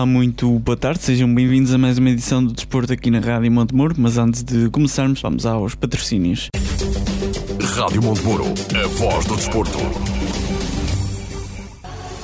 Olá, muito boa tarde, sejam bem-vindos a mais uma edição do Desporto aqui na Rádio Montemuro, mas antes de começarmos, vamos aos patrocínios. Rádio Montemuro, a voz do desporto.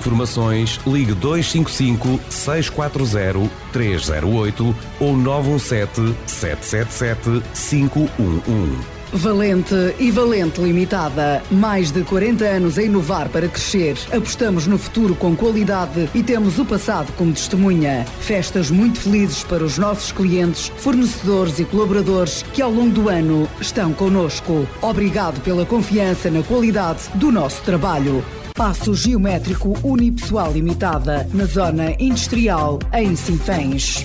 informações, ligue 255 640 308 ou 917 777 511. Valente e Valente Limitada. Mais de 40 anos a inovar para crescer. Apostamos no futuro com qualidade e temos o passado como testemunha. Festas muito felizes para os nossos clientes, fornecedores e colaboradores que ao longo do ano estão connosco. Obrigado pela confiança na qualidade do nosso trabalho. Passo Geométrico Unipessoal Limitada, na Zona Industrial, em Sinfãs.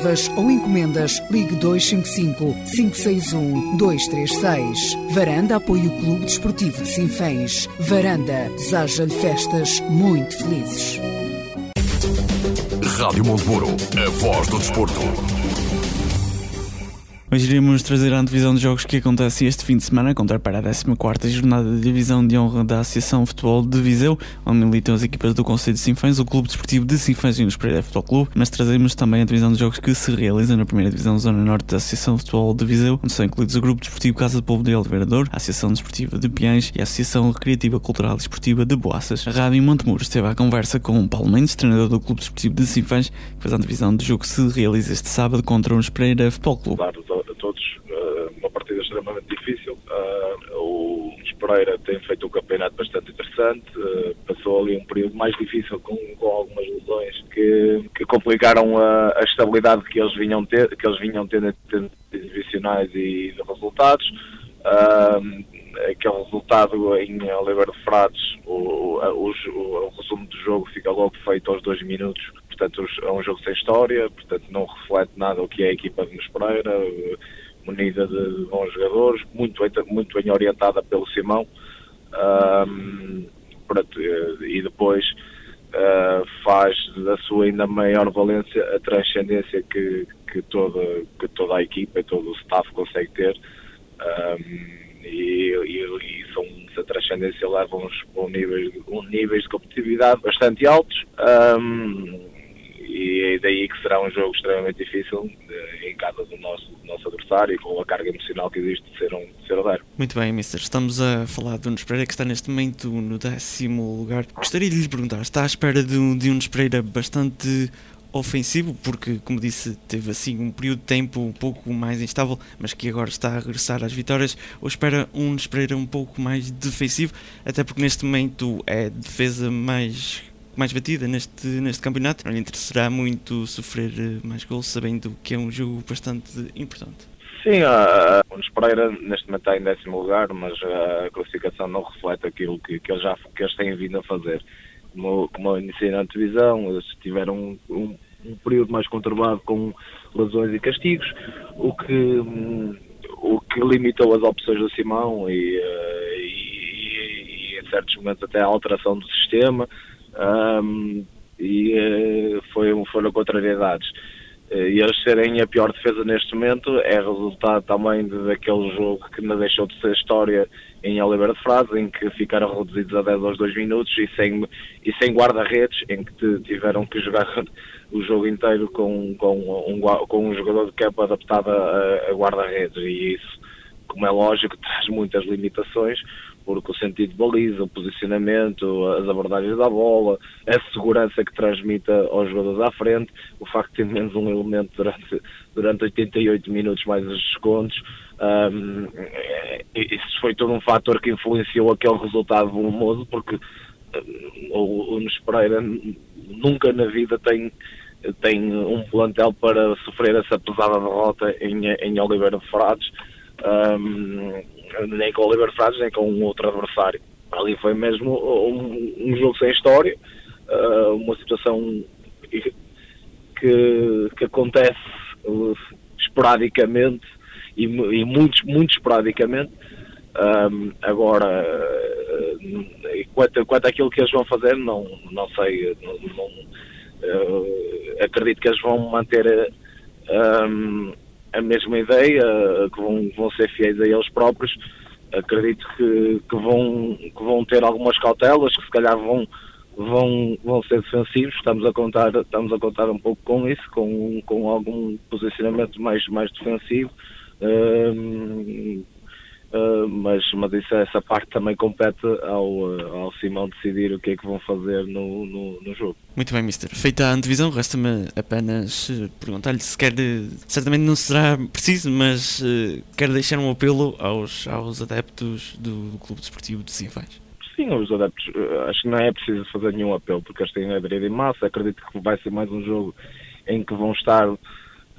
reservas ou encomendas, ligue 255 561 236. Varanda apoia o Clube Desportivo de Sinfãs. Varanda deseja-lhe festas muito felizes. Rádio Montemuro, a voz do desporto. Hoje iremos trazer a antevisão de jogos que acontecem este fim de semana, contar para a 14 jornada da Divisão de Honra da Associação Futebol de Viseu, onde militam as equipas do Conselho de Sinfãs, o Clube Desportivo de Sinfãs e o Pereira Futebol Clube, mas trazemos também a divisão de jogos que se realizam na primeira Divisão Zona Norte da Associação Futebol de Viseu, onde são incluídos o Grupo Desportivo Casa do Povo de Oliveira a Associação Desportiva de Piães e a Associação Recreativa Cultural e Desportiva de Boaças. A Rádio Montemuro esteve à conversa com Paulo Mendes, treinador do Clube Desportivo de Sinfãs, que faz a antevisão do jogo que se realiza este sábado contra o Pereira Futebol Clube. Uma partida extremamente difícil. Uh, o Pereira tem feito um campeonato bastante interessante, uh, passou ali um período mais difícil com, com algumas lesões que, que complicaram a, a, estabilidade que eles vinham ter, que eles vinham tendo em termos divisionais e de resultados. Uh, aquele resultado em Oliveira de Frades, o, o, o, o, resumo do jogo fica logo feito aos dois minutos, portanto é um jogo sem história, portanto não reflete nada o que é a equipa de Pereira munida de bons jogadores, muito, muito bem orientada pelo Simão. Um, e depois uh, faz da sua ainda maior valência a transcendência que, que, toda, que toda a equipa e todo o staff consegue ter. Um, e, e, e são, essa transcendência leva-nos a um níveis, um níveis de competitividade bastante altos. Um, e é daí que será um jogo extremamente difícil eh, em casa do nosso, do nosso adversário e com a carga emocional que existe de ser um zero. Muito bem, Mister. Estamos a falar de um Pereira que está neste momento no décimo lugar. Gostaria de lhe perguntar, está à espera de um, de um Pereira bastante ofensivo, porque, como disse, teve assim um período de tempo um pouco mais instável, mas que agora está a regressar às vitórias, ou espera um Pereira um pouco mais defensivo, até porque neste momento é defesa mais mais batida neste, neste campeonato. Não lhe interessará muito sofrer eh, mais gols, sabendo que é um jogo bastante importante. Sim, uh, o Pereira neste momento está em décimo lugar, mas a classificação não reflete aquilo que, que, eles, já, que eles têm vindo a fazer. Como, como eu iniciei na eles tiveram um, um, um, período mais conturbado com lesões e castigos, o que, o que limitou as opções do Simão e, uh, e, e, em certos momentos até a alteração do sistema um, e uh, foi, foram contrariedades. Uh, e eles serem a pior defesa neste momento é resultado também daquele jogo que não deixou de ser história em Oliveira de Frades, em que ficaram reduzidos a 10 aos 2 minutos e sem, e sem guarda-redes, em que tiveram que jogar o jogo inteiro com, com, um, com um jogador de campo adaptado a, a guarda-redes. E isso, como é lógico, traz muitas limitações porque o sentido de baliza, o posicionamento, as abordagens da bola, a segurança que transmite aos jogadores à frente, o facto de ter menos um elemento durante, durante 88 minutos mais os descontos, um, isso foi todo um fator que influenciou aquele resultado volumoso, porque o, o Nunes Pereira nunca na vida tem tem um plantel para sofrer essa pesada derrota em, em Oliveira de Frades, um, nem com Oliveira de Frades, nem com um outro adversário. Ali foi mesmo um, um jogo sem história, uh, uma situação que, que acontece uh, esporadicamente e, e muito, muito esporadicamente. Um, agora, uh, quanto, quanto àquilo que eles vão fazer, não, não sei, não, não acredito que eles vão manter um, a mesma ideia, que vão, vão ser fiéis a eles próprios. Acredito que, que, vão, que vão ter algumas cautelas, que se calhar vão, vão, vão ser defensivos. Estamos a contar, estamos a contar um pouco com isso, com, com algum posicionamento mais, mais defensivo. Um, Uh, mas, mas isso, essa parte também compete ao, uh, ao Simão decidir o que é que vão fazer no, no, no jogo. Muito bem, Mister. Feita a antevisão, resta-me apenas uh, perguntar-lhe se quer, certamente não será preciso, mas quer deixar um apelo aos, aos adeptos do, do Clube Desportivo de Sinfãs. Sim, os adeptos, acho que não é preciso fazer nenhum apelo, porque eles têm aderido em massa. Acredito que vai ser mais um jogo em que vão estar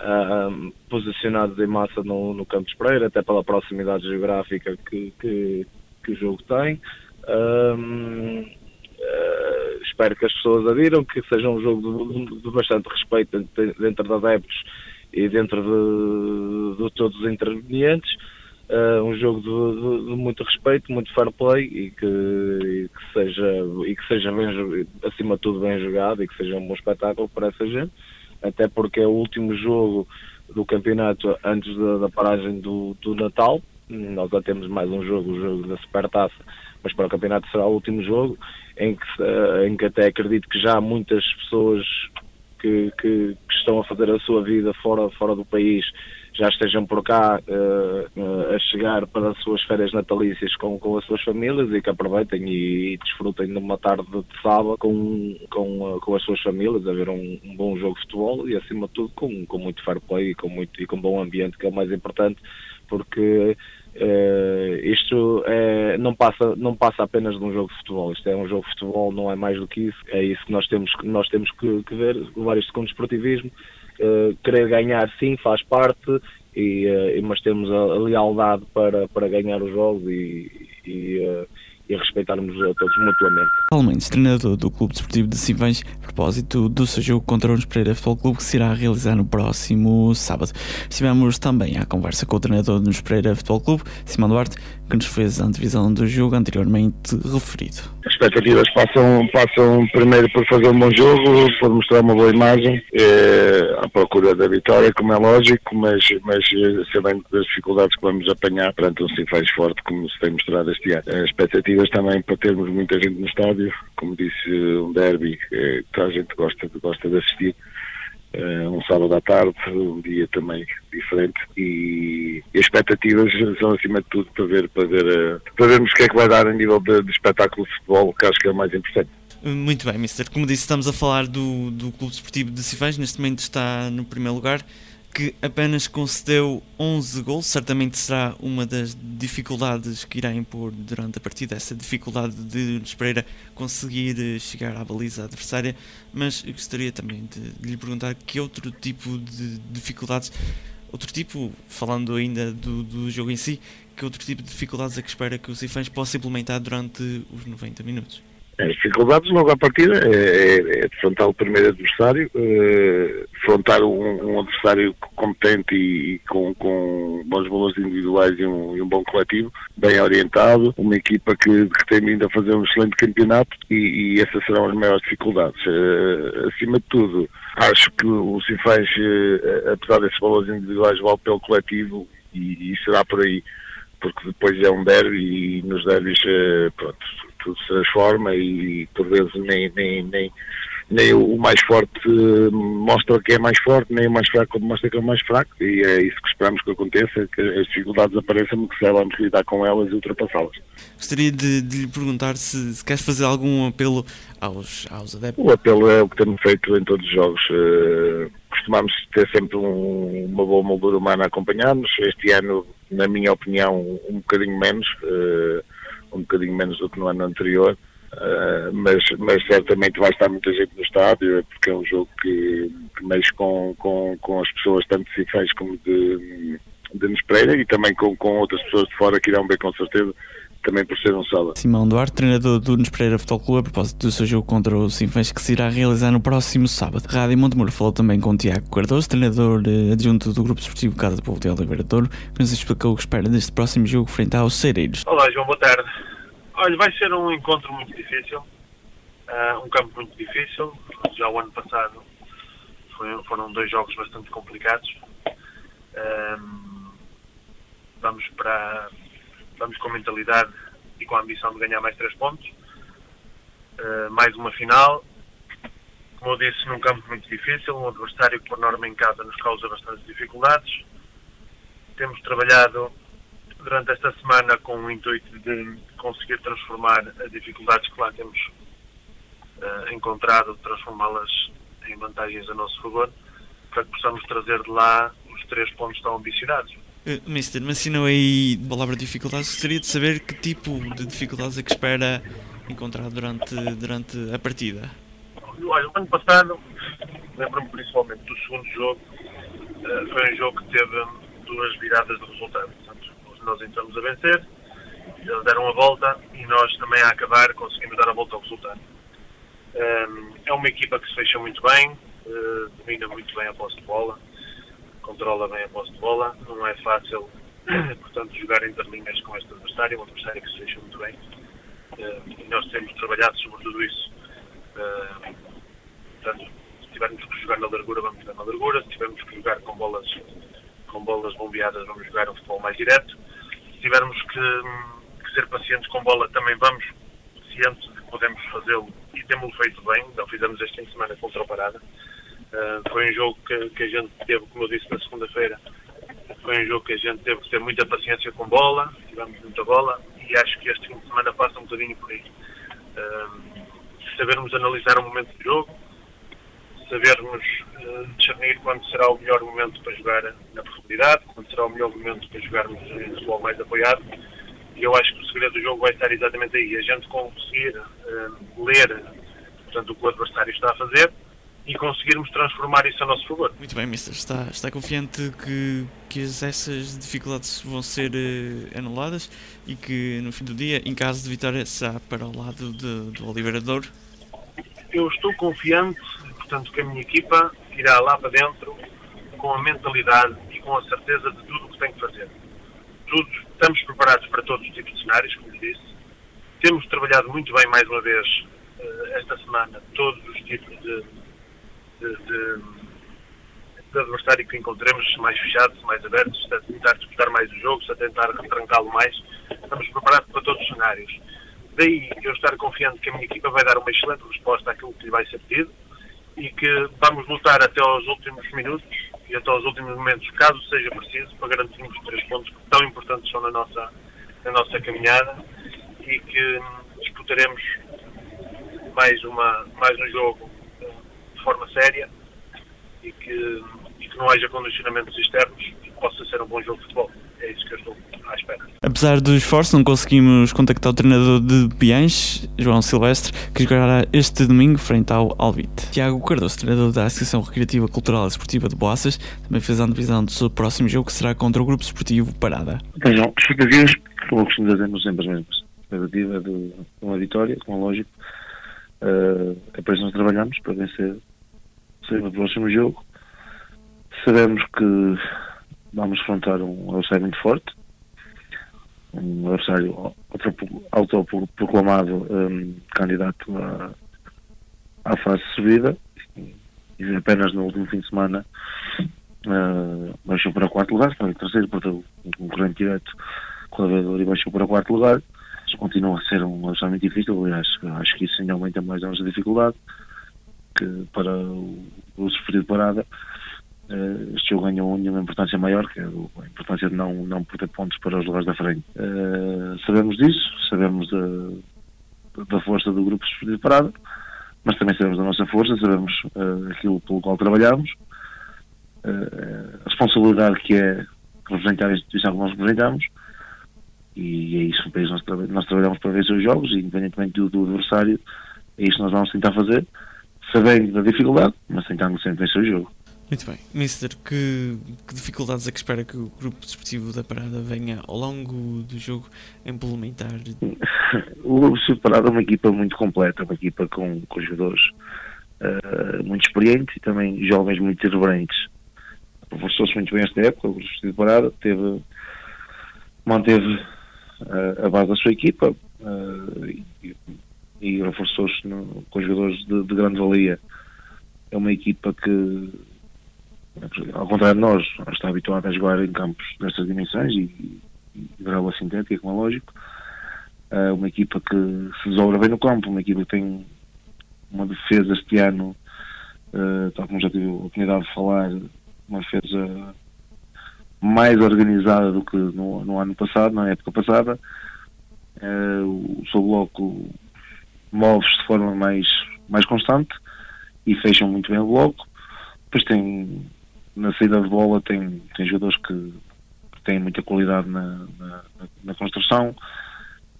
uh, posicionados em massa no, no Campos Pereira, até pela proximidade geográfica que, que, que o jogo tem. uh, espero que as pessoas adiram, que seja um jogo de, de bastante respeito dentro de adeptos e dentro de, de todos os intervenientes. Uh, um jogo de, de, muito respeito, muito fair play e que, e que seja, e que seja bem, acima de tudo bem jogado e que seja um bom espetáculo para essa gente até porque é o último jogo do campeonato antes da, da paragem do, do, Natal. Nós já temos mais um jogo, o jogo da Supertaça, mas para o campeonato será o último jogo, em que, eh, em que até acredito que já muitas pessoas que, que, que estão a fazer a sua vida fora, fora do país já estejam por cá uh, a chegar para as suas férias natalícias com, com as suas famílias e que aproveitem e, e desfrutem de uma tarde de sábado com, com, uh, com as suas famílias, a ver um, um, bom jogo de futebol e acima de tudo com, com muito fair play e com, muito, e com bom ambiente, que é o mais importante, porque Uh, isto é, não, passa, não passa apenas de um jogo de futebol, isto é um jogo de futebol, não é mais do que isso, é isso que nós temos, nós temos que, que ver, levar isto com desportivismo, uh, querer ganhar sim, faz parte, e, uh, mas temos a, a, lealdade para, para ganhar os jogos e, e e respeitarmos a todos mutuamente. Almendes, treinador do Clube Desportivo de Sinfãs, a propósito do seu jogo contra o Nunes Pereira Futebol Clube que se irá realizar no próximo sábado. Estivemos também à conversa com o treinador do Nunes Pereira Futebol Clube, Simão Duarte, que nos fez a antevisão do jogo anteriormente referido. As expectativas passam, passam primeiro por fazer um bom jogo, por mostrar uma boa imagem, é, à procura da vitória, como é lógico, mas, mas eh, sabendo das dificuldades que vamos apanhar perante um Sinfãs forte, como se tem mostrado este ano. As também para termos muita gente no estádio, como disse, um derby que a gente gosta, gosta de assistir. Uh, um sábado à tarde, um dia também diferente e, as expectativas são acima de tudo para ver, para ver uh, para vermos o que é que vai dar a nível de, de, espetáculo de futebol, que acho que é o mais importante. Muito bem, Mister. Como disse, estamos a falar do, do Clube Desportivo de Cifães, neste momento está no primeiro lugar que apenas concedeu 11 gols, certamente será uma das dificuldades que irá impor durante a partida, essa dificuldade de Nunes Pereira conseguir eh, chegar à baliza adversária, mas eu gostaria também de, lhe perguntar que outro tipo de dificuldades, outro tipo, falando ainda do, do jogo em si, que outro tipo de dificuldades é que espera que o Cifãs possa implementar durante os 90 minutos? As dificuldades logo à partida é, é, é defrontar o primeiro adversário, é, defrontar um, um, adversário competente e, e com, com, bons valores individuais e um, e um, bom coletivo, bem orientado, uma equipa que, que, tem vindo a fazer um excelente campeonato e, e essas serão as maiores dificuldades. É, acima de tudo, acho que o Sinfãs, é, apesar desses valores individuais, vale pelo coletivo e, e será por aí porque depois é um derby e nos derbys, pronto, tudo se transforma e por vezes nem, nem, nem, nem o, mais forte uh, mostra que é mais forte, nem o mais fraco mostra que é o mais fraco, e é isso que esperamos que aconteça, que as dificuldades apareçam, que saibamos lidar com elas e ultrapassá-las. Gostaria de, de, lhe perguntar se, se queres fazer algum apelo aos, aos adeptos. O apelo é o que temos feito em todos os jogos. Uh, costumamos ter sempre um, uma boa moldura humana a acompanhar-nos. Este ano, na minha opinião, um bocadinho menos, uh, um bocadinho menos do que no ano anterior. Uh, mas, mas certamente vai estar muita gente no estádio, porque é um jogo que, que mexe com, com, com as pessoas, tanto de Cifés como de, de Nespreira, e também com, com outras pessoas de fora que irão ver com certeza também por ser um sábado. Simão Duarte, treinador do Nunes Pereira Futebol Clube, a propósito do seu jogo contra o Sinfãs que se irá realizar no próximo sábado. Rádio Montemuro falou também com o Tiago Cardoso, treinador eh, adjunto do Grupo Esportivo Casa do Povo de Oliveira Douro, que nos explicou o que espera deste próximo jogo frente aos Cereiros. Olá João, boa tarde. Olha, vai ser um encontro muito difícil, uh, um campo muito difícil. Já o ano passado foi, foram dois jogos bastante complicados. Um, vamos para vamos com mentalidade e com a ambição de ganhar mais três pontos. Uh, mais uma final. Como eu disse, num campo muito difícil, um adversário que por norma em casa nos causa bastantes dificuldades. Temos trabalhado durante esta semana com o intuito de conseguir transformar as dificuldades que lá temos uh, encontrado, transformá-las em vantagens a nosso favor, para que possamos trazer de lá os três pontos tão ambicionados. Uh, Mister, mencionou aí a palavra dificuldades. Gostaria de saber que tipo de dificuldades é que espera encontrar durante, durante a partida. Olha, o ano passado, lembro-me principalmente do segundo jogo, uh, foi um jogo que teve duas viradas de resultado. Portanto, nós entramos a vencer, eles deram a volta e nós também a acabar conseguimos dar a volta ao resultado. Ehm, é uma equipa que se fecha muito bem, domina muito bem a posse de bola controla bem a posse de bola, não é fácil, portanto, jogar entre linhas com este adversário, um adversário que se fecha muito bem. Uh, e nós temos trabalhado sobre tudo isso. Uh, portanto, se tivermos que jogar na largura, vamos jogar na largura. Se tivermos que jogar com bolas, com bolas bombeadas, vamos jogar um futebol mais direto. Se tivermos que, que ser pacientes com bola, também vamos, cientes de que podemos fazê-lo e temos feito bem. Não fizemos este fim de semana contra o Parada. Uh, foi um jogo que, que, a gente teve, como eu disse na segunda-feira, foi um jogo que a gente teve que ter muita paciência com bola, tivemos muita bola e acho que este fim de semana passa um bocadinho por aí. Uh, sabermos analisar o momento do jogo, sabermos uh, discernir quando será o melhor momento para jogar na profundidade, quando será o melhor momento para jogarmos em futebol mais apoiado. E eu acho que o segredo do jogo vai estar exatamente aí. A gente conseguir uh, ler portanto, o que o adversário está a fazer e conseguirmos transformar isso a nosso favor. Muito bem, Mister. Está, está confiante que, que essas dificuldades vão ser uh, anuladas e que no fim do dia, em caso de vitória, será para o lado de, do Oliveira Douro? Eu estou confiante, portanto, que a minha equipa irá lá para dentro com a mentalidade e com a certeza de tudo o que tem que fazer. Tudo, estamos preparados para todos os tipos de cenários, como disse. Temos trabalhado muito bem, mais uma vez, uh, esta semana, todos os tipos de de, de, de adversário que encontremos mais fechados, mais abertos, a tentar disputar mais os jogos, a tentar retrancá-lo mais. Estamos preparados para todos os cenários. Daí eu estar confiante que a minha equipa vai dar uma excelente resposta àquilo que lhe vai ser pedido e que vamos lutar até aos últimos minutos e até aos últimos momentos, caso seja preciso, para garantirmos os três pontos que tão importantes são na nossa, na nossa caminhada e que disputaremos mais, uma, mais um jogo de forma séria e que, e que não haja condicionamentos externos e que possa ser um bom jogo de futebol. É isso que eu estou à espera. Apesar do esforço, não conseguimos contactar o treinador de Bianchi, João Silvestre, que jogará este domingo frente ao Alvite. Tiago Cardoso, treinador da Associação Recreativa Cultural e Esportiva de Boaças, também fez a antevisão do seu próximo jogo, que será contra o Grupo Esportivo Parada. Então, expectativas, como costumo dizer, sempre as mesmas. Expectativa de uma vitória, como é lógico. Uh, é para isso nós trabalhamos, para vencer no próximo jogo. Sabemos que vamos enfrentar um adversário muito forte, um adversário autoproclamado um, candidato à, à fase de subida e apenas no último fim de semana uh, baixou para quarto lugar, foi terceiro, portanto um concorrente direto colaborador e baixou para quarto lugar. Continua a ser um adversário muito difícil, aliás, acho que isso ainda aumenta mais a nossa dificuldade que para o, o sofrido parada uh, este jogo ganhou uma importância maior, que é a importância de não, não perder pontos para os lugares da frente. Uh, sabemos disso, sabemos da, da força do grupo sofrido parada, mas também sabemos da nossa força, sabemos uh, aquilo pelo qual trabalhamos, a responsabilidade que é representar a instituição que nós representamos, e é isso que nós, nós trabalhamos para vencer os jogos, independentemente do, do adversário, é isso que nós vamos tentar fazer, sabendo da dificuldade, mas tentando sempre vencer o jogo. Muito bem. Mister, que, que, dificuldades é que espera que o grupo desportivo da Parada venha ao longo do jogo implementar? o grupo desportivo da Parada é uma equipa muito completa, uma equipa com, com jogadores uh, muito experientes e também jovens muito irreverentes. Reforçou-se muito bem esta época, o grupo desportivo da Parada teve, manteve uh, a base da sua equipa uh, e, e reforçou-se com jogadores de, de grande valia. É uma equipa que ao contrário de nós, está habituado a jogar em campos destas dimensões e, e de grava sintética, como é lógico. Uh, uma equipa que se desdobra bem no campo, uma equipa que tem uma defesa este ano, uh, tal como já tive a oportunidade de falar, uma defesa mais organizada do que no, no ano passado, na época passada. Uh, o seu bloco move-se de forma mais, mais constante e fecham muito bem o bloco. Depois tem na saída de bola tem, tem jogadores que, têm muita qualidade na, na, na, construção,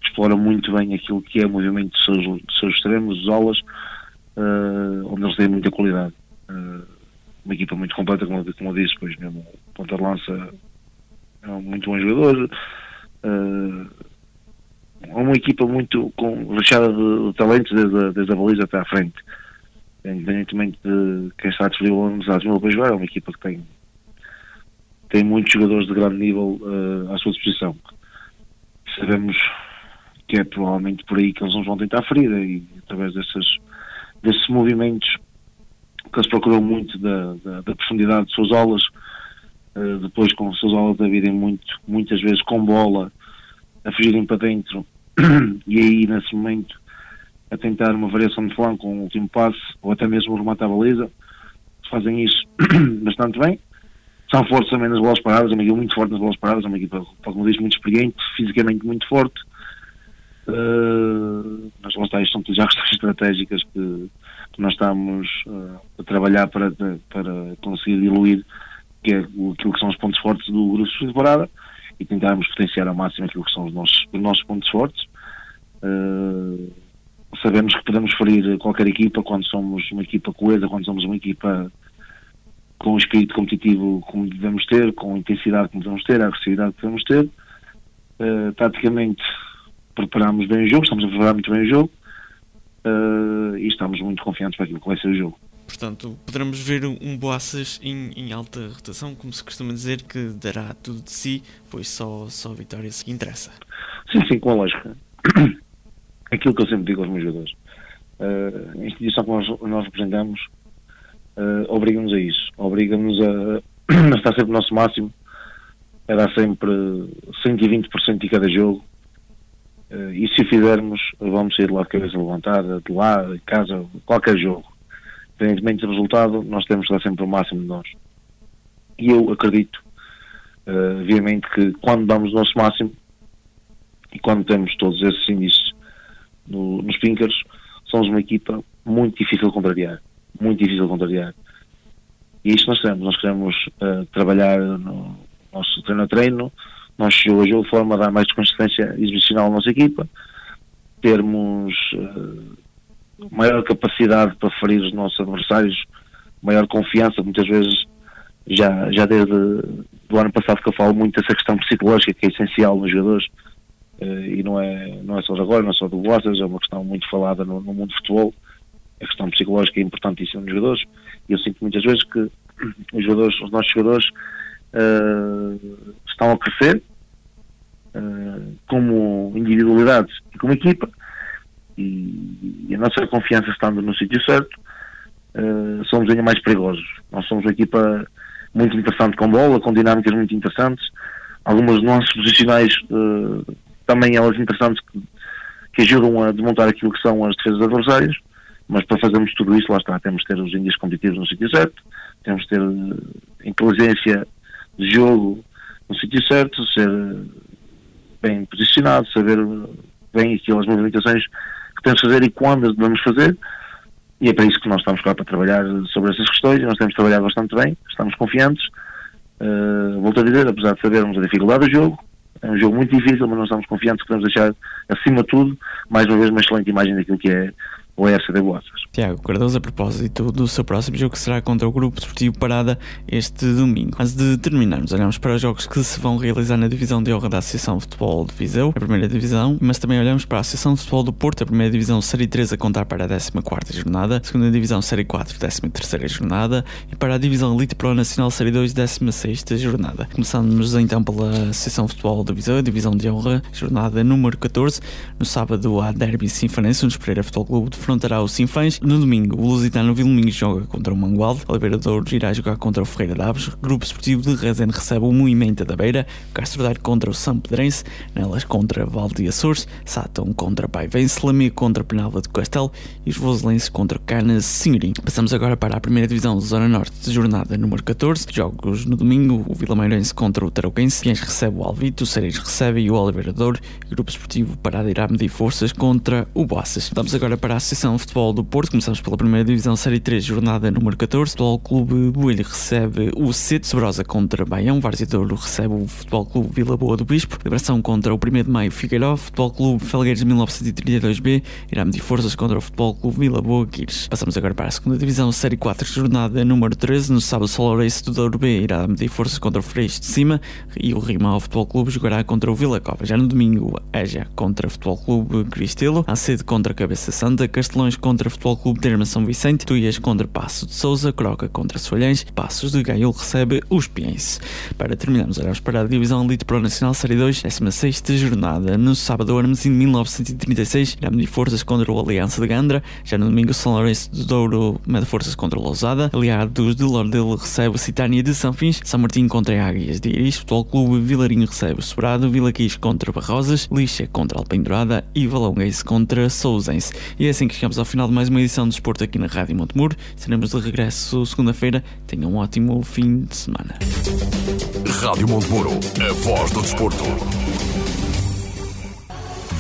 exploram muito bem aquilo que é o movimento dos seus, dos seus extremos, dos alas, uh, onde eles têm muita qualidade. Uh, uma equipa muito completa, como, como eu disse, pois mesmo o Ponta Lança é um muito bom jogador. Uh, uma equipa muito com, recheada de, de talentos desde, desde a baliza até à frente independentemente de quem está disponível ou não está para jogar, é uma equipa que tem, tem muitos jogadores de grande nível uh, à sua disposição. Sabemos que é provavelmente por aí que eles nos vão tentar ferida e através desses, desses movimentos que eles procuram muito da, da, da profundidade de suas aulas, uh, depois com as suas aulas da vida muito, muitas vezes com bola, a fugirem para dentro e aí nesse momento a tentar uma variação de flanco o último passe ou até mesmo remate à baliza. Fazem isso bastante bem. São fortes também nas bolas paradas, é uma equipa muito forte nas bolas paradas, é uma equipa, como diz, muito experiente, fisicamente muito forte. Uh, mas lá está, isto são já questões estratégicas que, que nós estamos uh, a trabalhar para, para conseguir diluir que é aquilo que são os pontos fortes do grupo de parada e tentarmos potenciar ao máximo aquilo que são os nossos, os nossos pontos fortes. Uh, sabemos que podemos ferir qualquer equipa quando somos uma equipa coesa, quando somos uma equipa com o espírito competitivo como devemos ter, com a intensidade que devemos ter, a agressividade que devemos ter. Uh, taticamente preparamos bem o jogo, estamos a preparar muito bem o jogo uh, e estamos muito confiantes para aquilo que vai ser o jogo. Portanto, poderemos ver um Boaças em, em, alta rotação, como se costuma dizer, que dará tudo de si, pois só, só a vitória se interessa. Sim, sim, com a lógica aquilo que eu sempre digo aos meus jogadores. Uh, a instituição que nós, nós representamos uh, obriga-nos a isso, obriga-nos a, a, estar sempre no nosso máximo, a dar sempre 120% de cada jogo. Uh, e se o fizermos, vamos sair de lá de cabeça levantada, de lá, de casa, qualquer jogo. Independentemente do resultado, nós temos que dar sempre o máximo de nós. E eu acredito, uh, obviamente, que quando damos o nosso máximo e quando temos todos esses índices no, nos Pinkers, somos uma equipa muito difícil de contrariar. Muito difícil de contrariar. E é nós queremos. Nós queremos uh, trabalhar no nosso treino a treino, nosso jogo a forma dar mais consistência exibicional à nossa equipa, termos uh, maior capacidade para ferir os nossos adversários, maior confiança, muitas vezes já, já desde o ano passado que eu falo muito dessa questão psicológica que é essencial nos jogadores, eh, e não é, não é só de agora, não é só do Boaças, é uma questão muito falada no, no mundo do futebol. A questão psicológica é importantíssima nos jogadores e eu sinto muitas vezes que os jogadores, os nossos jogadores uh, estão a crescer uh, como individualidades e como equipa e, e, a nossa confiança estando no sítio certo uh, somos ainda mais perigosos. Nós somos uma equipa muito interessante com bola, com dinâmicas muito interessantes, algumas nuances posicionais também elas interessantes que, que, ajudam a desmontar aquilo que são as defesas adversárias, mas para fazermos tudo isso, lá está, temos de ter os índios competitivos no sítio certo, temos de ter eh, inteligência de jogo no sítio certo, ser bem posicionado, saber bem aquelas movimentações que temos de fazer e quando devemos fazer. E é para isso que nós estamos cá para trabalhar sobre essas questões. Nós temos trabalhado bastante bem, estamos confiantes. Uh, volto a dizer, apesar de sabermos a dificuldade do jogo, é um jogo muito difícil, mas nós estamos confiantes que vamos deixar, acima de tudo, mais uma vez, uma excelente imagem daquilo que é o EFC Boaças. Tiago Cardoso, a propósito do seu próximo jogo que será contra o Grupo Desportivo Parada este domingo. Antes de terminarmos, olhamos para os jogos que se vão realizar na divisão de honra da Associação de Futebol de Viseu, a primeira divisão, mas também olhamos para a Associação de Futebol do Porto, a primeira divisão Série 3 a contar para a 14 jornada, a segunda divisão Série 4, 13 jornada e para a divisão Elite Pro Nacional Série 2, 16 jornada. Começamos então pela Associação de Futebol de Viseu, a divisão de honra, jornada número 14. No sábado há Derby Sinfanense, onde Pereira Futebol Clube defrontará o Sinfãs. No domingo, o Lusitano Vilminhos joga contra o Mangualde, Oliveira Douro irá jogar contra o Ferreira Daves, Grupo Esportivo de Rezende recebe o Movimento da Beira, Castro Daire contra o São Pedrense, Nelas contra Valde Açores, Sátão contra Paivense, Lamia contra Penalva de Castelo e os Voselenses contra Canas Senhorim. Passamos agora para a primeira divisão Zona Norte de jornada número 14. Jogos no domingo, o Vila Meirense contra o Tarouquense, Piens recebe o Alvito, o Cereis recebe o Oliveira Douro, e Grupo Esportivo Parada irá medir forças contra o Boaças. Vamos agora para a Associação de Futebol do Porto, começamos pela primeira divisão Série 3, jornada número 14. O Futebol Clube Boelho recebe o Cete, Sobrosa contra Baião, Várzea recebe o Futebol Clube Vila Boa do Bispo, Liberação contra o 1 de Maio Figueiró, Futebol Clube Felgueiros 1932B irá medir forças contra o Futebol Clube Vila Boa Quires. Passamos agora para a segunda divisão Série 4, jornada número 13. No sábado, Sol Lourenço do Douro B. Irá medir forças contra o Freixo de Cima. E o Rima Futebol Clube jogará contra o Vila Cova. Já no domingo, Eja contra o Futebol Clube Cristelo, Acedo contra Cabeça Santa, Castelões contra Futebol Clube Terma São Vicente, Tuias contra Passo de Souza, Croca contra Soalhães, Passos de Gaio recebe os Piens. Para terminarmos, olhamos para a Divisão Elite Pro Nacional Série 2, 16 jornada. No sábado, Armazém de 1936 irá medir forças contra o Aliança de Gandra. Já no domingo, São Lourenço de Douro mede forças contra o Lousada. Aliados de Lordelo recebe Citânia de São Fins. São Martim contra Águias de Iris. Futebol Clube Vilarinho recebe o Sobrado. Vila Quis contra Barrosas. Lixa contra Alpendurada. E Valonguense contra Sousense. E é assim que chegamos ao final de mais uma edição do Desporto aqui na Rádio Montemuro. Seremos de regresso segunda-feira. Tenham um ótimo fim de semana. Rádio Montemuro, a voz do desporto.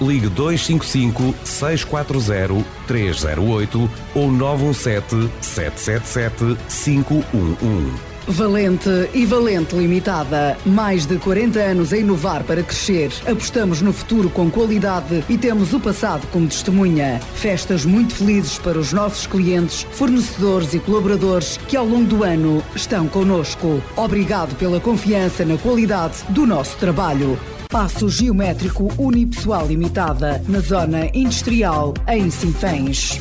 ligue 255 640 308 ou 917 777 511. Valente e Valente Limitada. Mais de 40 anos a inovar para crescer. Apostamos no futuro com qualidade e temos o passado como testemunha. Festas muito felizes para os nossos clientes, fornecedores e colaboradores que ao longo do ano estão conosco. Obrigado pela confiança na qualidade do nosso trabalho. Passo Geométrico Unipessoal Limitada, na Zona Industrial, em Sinfãs.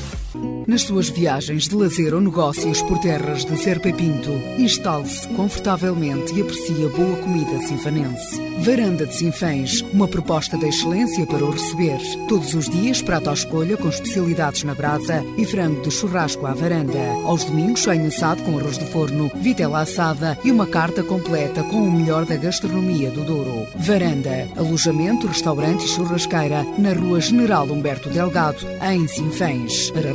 Nas suas viagens de lazer ou negócios por terras de Serpa Pinto, instale-se confortavelmente e aprecie a boa comida sinfanense. Varanda de Sinfãs, uma proposta de excelência para o receber. Todos os dias, prato à escolha com especialidades na brasa e frango de churrasco à varanda. Aos domingos, sonho assado com arroz de forno, vitela assada e uma carta completa com o melhor da gastronomia do Douro. Varanda, alojamento, restaurante e churrasqueira na Rua General Humberto Delgado, em Sinfãs. Para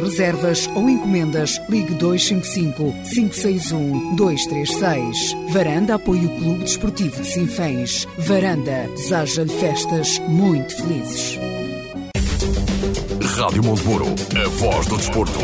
ou encomendas, ligue 255 561 236. Varanda apoia o Clube Desportivo de Sinfãs. Varanda deseja-lhe festas muito felizes. Rádio Montemuro, a voz do desporto.